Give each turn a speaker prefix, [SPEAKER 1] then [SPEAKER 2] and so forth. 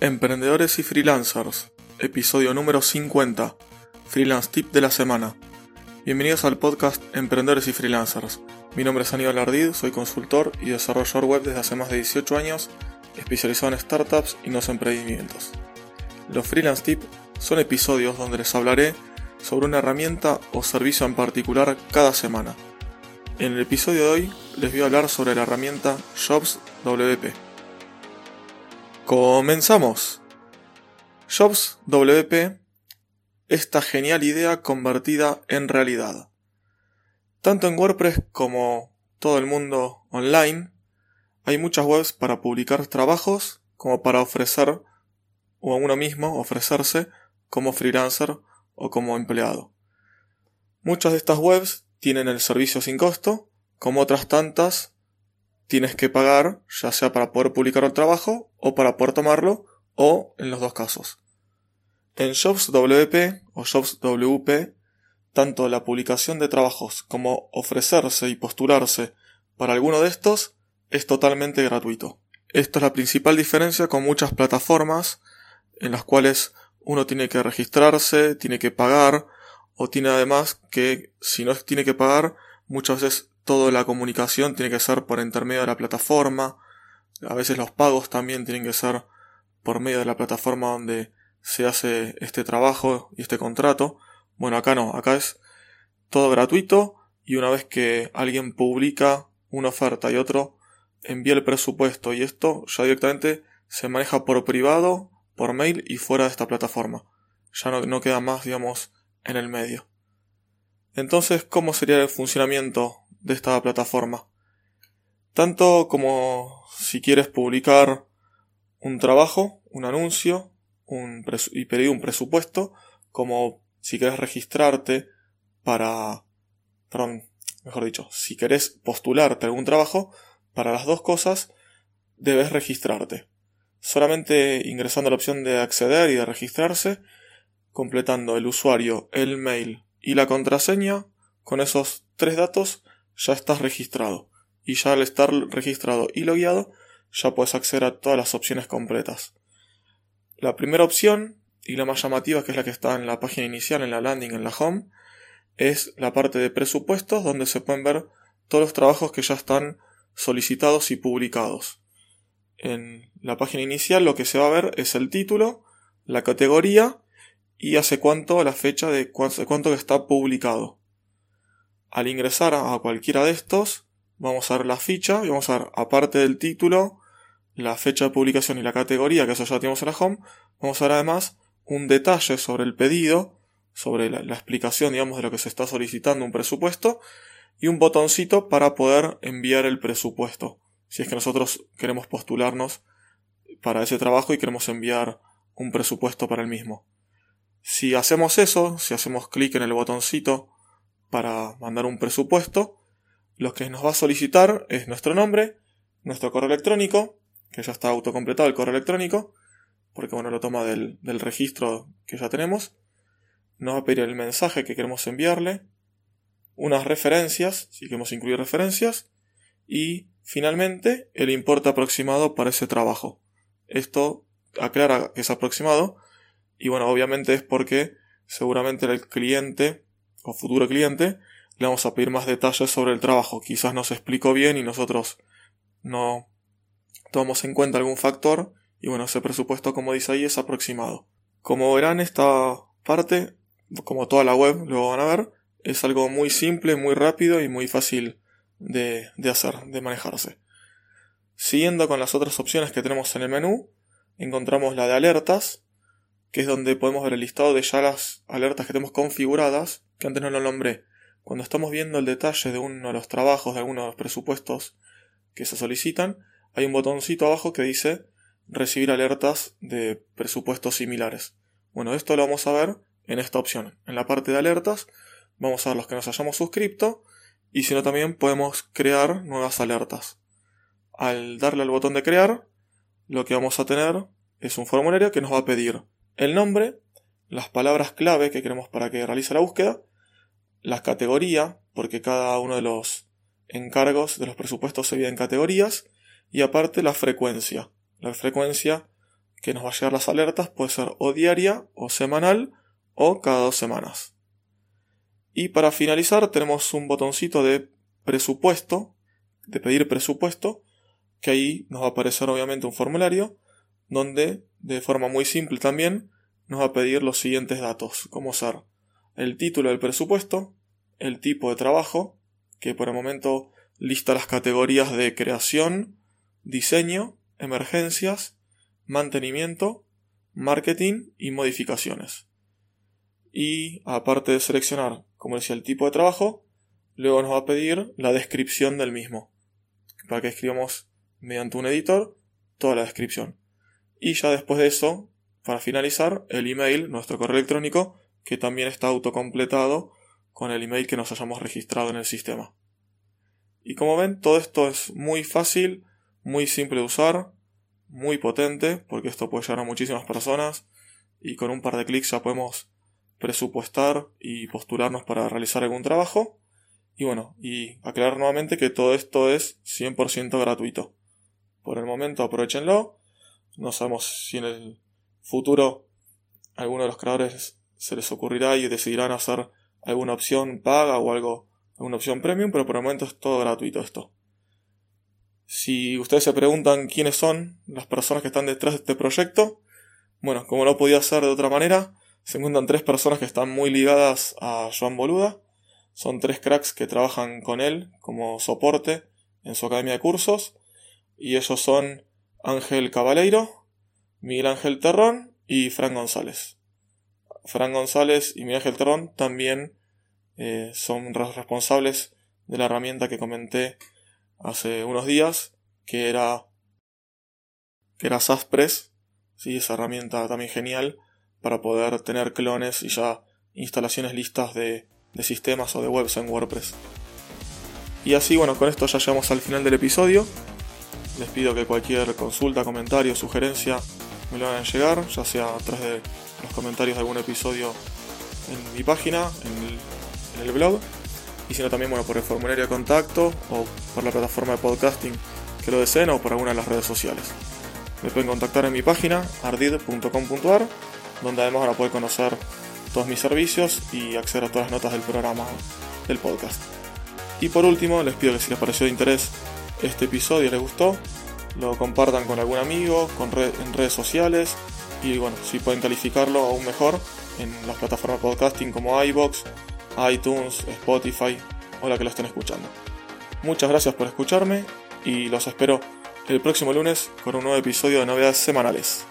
[SPEAKER 1] Emprendedores y freelancers, episodio número 50, Freelance Tip de la semana. Bienvenidos al podcast Emprendedores y Freelancers. Mi nombre es Aníbal Ardid, soy consultor y desarrollador web desde hace más de 18 años, especializado en startups y no emprendimientos. Los Freelance Tips son episodios donde les hablaré sobre una herramienta o servicio en particular cada semana. En el episodio de hoy les voy a hablar sobre la herramienta Jobs WP. Comenzamos. Jobs WP, esta genial idea convertida en realidad. Tanto en WordPress como todo el mundo online, hay muchas webs para publicar trabajos como para ofrecer o a uno mismo ofrecerse como freelancer o como empleado. Muchas de estas webs tienen el servicio sin costo, como otras tantas tienes que pagar, ya sea para poder publicar el trabajo o para poder tomarlo, o en los dos casos. En Jobs WP o Jobs WP, tanto la publicación de trabajos como ofrecerse y postularse para alguno de estos es totalmente gratuito. Esta es la principal diferencia con muchas plataformas en las cuales uno tiene que registrarse, tiene que pagar, o tiene además que si no tiene que pagar, muchas veces toda la comunicación tiene que ser por intermedio de la plataforma. A veces los pagos también tienen que ser por medio de la plataforma donde se hace este trabajo y este contrato. Bueno, acá no, acá es todo gratuito y una vez que alguien publica una oferta y otro envía el presupuesto y esto ya directamente se maneja por privado, por mail y fuera de esta plataforma. Ya no, no queda más, digamos, en el medio. Entonces, ¿cómo sería el funcionamiento de esta plataforma. Tanto como si quieres publicar un trabajo, un anuncio, un y pedir un presupuesto, como si quieres registrarte para, perdón, mejor dicho, si querés postularte a algún trabajo, para las dos cosas debes registrarte. Solamente ingresando la opción de acceder y de registrarse, completando el usuario, el mail y la contraseña, con esos tres datos ya estás registrado. Y ya al estar registrado y logueado, ya puedes acceder a todas las opciones completas. La primera opción, y la más llamativa, que es la que está en la página inicial, en la landing, en la home, es la parte de presupuestos, donde se pueden ver todos los trabajos que ya están solicitados y publicados. En la página inicial lo que se va a ver es el título, la categoría y hace cuánto la fecha de cuánto está publicado. Al ingresar a cualquiera de estos, vamos a ver la ficha y vamos a ver, aparte del título, la fecha de publicación y la categoría, que eso ya tenemos en la home, vamos a ver además un detalle sobre el pedido, sobre la, explicación, digamos, de lo que se está solicitando un presupuesto, y un botoncito para poder enviar el presupuesto, si es que nosotros queremos postularnos para ese trabajo y queremos enviar un presupuesto para el mismo. Si hacemos eso, si hacemos clic en el botoncito para mandar un presupuesto, lo que nos va a solicitar es nuestro nombre, nuestro correo electrónico, que ya está autocompletado el correo electrónico, porque bueno, lo toma del, del registro que ya tenemos. Nos va a pedir el mensaje que queremos enviarle, unas referencias, si queremos incluir referencias, y finalmente el importe aproximado para ese trabajo. Esto aclara que es aproximado, y bueno, obviamente es porque seguramente el cliente futuro cliente, le vamos a pedir más detalles sobre el trabajo. Quizás nos explicó bien y nosotros no tomamos en cuenta algún factor y bueno, ese presupuesto como dice ahí es aproximado. Como verán esta parte, como toda la web lo van a ver, es algo muy simple, muy rápido y muy fácil de, de hacer, de manejarse. Siguiendo con las otras opciones que tenemos en el menú, encontramos la de alertas, que es donde podemos ver el listado de ya las alertas que tenemos configuradas que antes no lo nombré. Cuando estamos viendo el detalle de uno de los trabajos, de algunos de los presupuestos que se solicitan, hay un botoncito abajo que dice recibir alertas de presupuestos similares. Bueno, esto lo vamos a ver en esta opción. En la parte de alertas vamos a ver los que nos hayamos suscrito y si no también podemos crear nuevas alertas. Al darle al botón de crear, lo que vamos a tener es un formulario que nos va a pedir el nombre, las palabras clave que queremos para que realice la búsqueda, la categoría, porque cada uno de los encargos de los presupuestos se divide en categorías, y aparte la frecuencia, la frecuencia que nos va a llegar las alertas puede ser o diaria o semanal o cada dos semanas. Y para finalizar tenemos un botoncito de presupuesto, de pedir presupuesto, que ahí nos va a aparecer obviamente un formulario donde de forma muy simple también nos va a pedir los siguientes datos, como ser el título del presupuesto, el tipo de trabajo, que por el momento lista las categorías de creación, diseño, emergencias, mantenimiento, marketing y modificaciones. Y aparte de seleccionar, como decía, el tipo de trabajo, luego nos va a pedir la descripción del mismo, para que escribamos mediante un editor toda la descripción. Y ya después de eso, para finalizar, el email, nuestro correo electrónico, que también está autocompletado con el email que nos hayamos registrado en el sistema. Y como ven, todo esto es muy fácil, muy simple de usar, muy potente, porque esto puede llegar a muchísimas personas y con un par de clics ya podemos presupuestar y postularnos para realizar algún trabajo. Y bueno, y aclarar nuevamente que todo esto es 100% gratuito. Por el momento aprovechenlo. No sabemos si en el futuro alguno de los creadores se les ocurrirá y decidirán hacer alguna opción paga o algo, alguna opción premium, pero por el momento es todo gratuito esto. Si ustedes se preguntan quiénes son las personas que están detrás de este proyecto, bueno, como no podía ser de otra manera, se encuentran tres personas que están muy ligadas a Joan Boluda. Son tres cracks que trabajan con él como soporte en su academia de cursos. Y ellos son Ángel Cabaleiro, Miguel Ángel Terrón y Fran González. Fran González y Miguel Ángel Terrón también eh, son responsables de la herramienta que comenté hace unos días, que era, que era SASPress, ¿sí? esa herramienta también genial para poder tener clones y ya instalaciones listas de, de sistemas o de webs en WordPress. Y así, bueno, con esto ya llegamos al final del episodio. Les pido que cualquier consulta, comentario, sugerencia me lo hagan llegar, ya sea a través de los comentarios de algún episodio en mi página, en el, blog y sino también bueno, por el formulario de contacto o por la plataforma de podcasting que lo deseen o por alguna de las redes sociales. Me pueden contactar en mi página ardid.com.ar donde además van a poder conocer todos mis servicios y acceder a todas las notas del programa del podcast. Y por último, les pido que si les pareció de interés este episodio les gustó, lo compartan con algún amigo, con en redes sociales y bueno, si pueden calificarlo aún mejor en las plataformas podcasting como iBox, iTunes, Spotify o la que lo estén escuchando. Muchas gracias por escucharme y los espero el próximo lunes con un nuevo episodio de novedades semanales.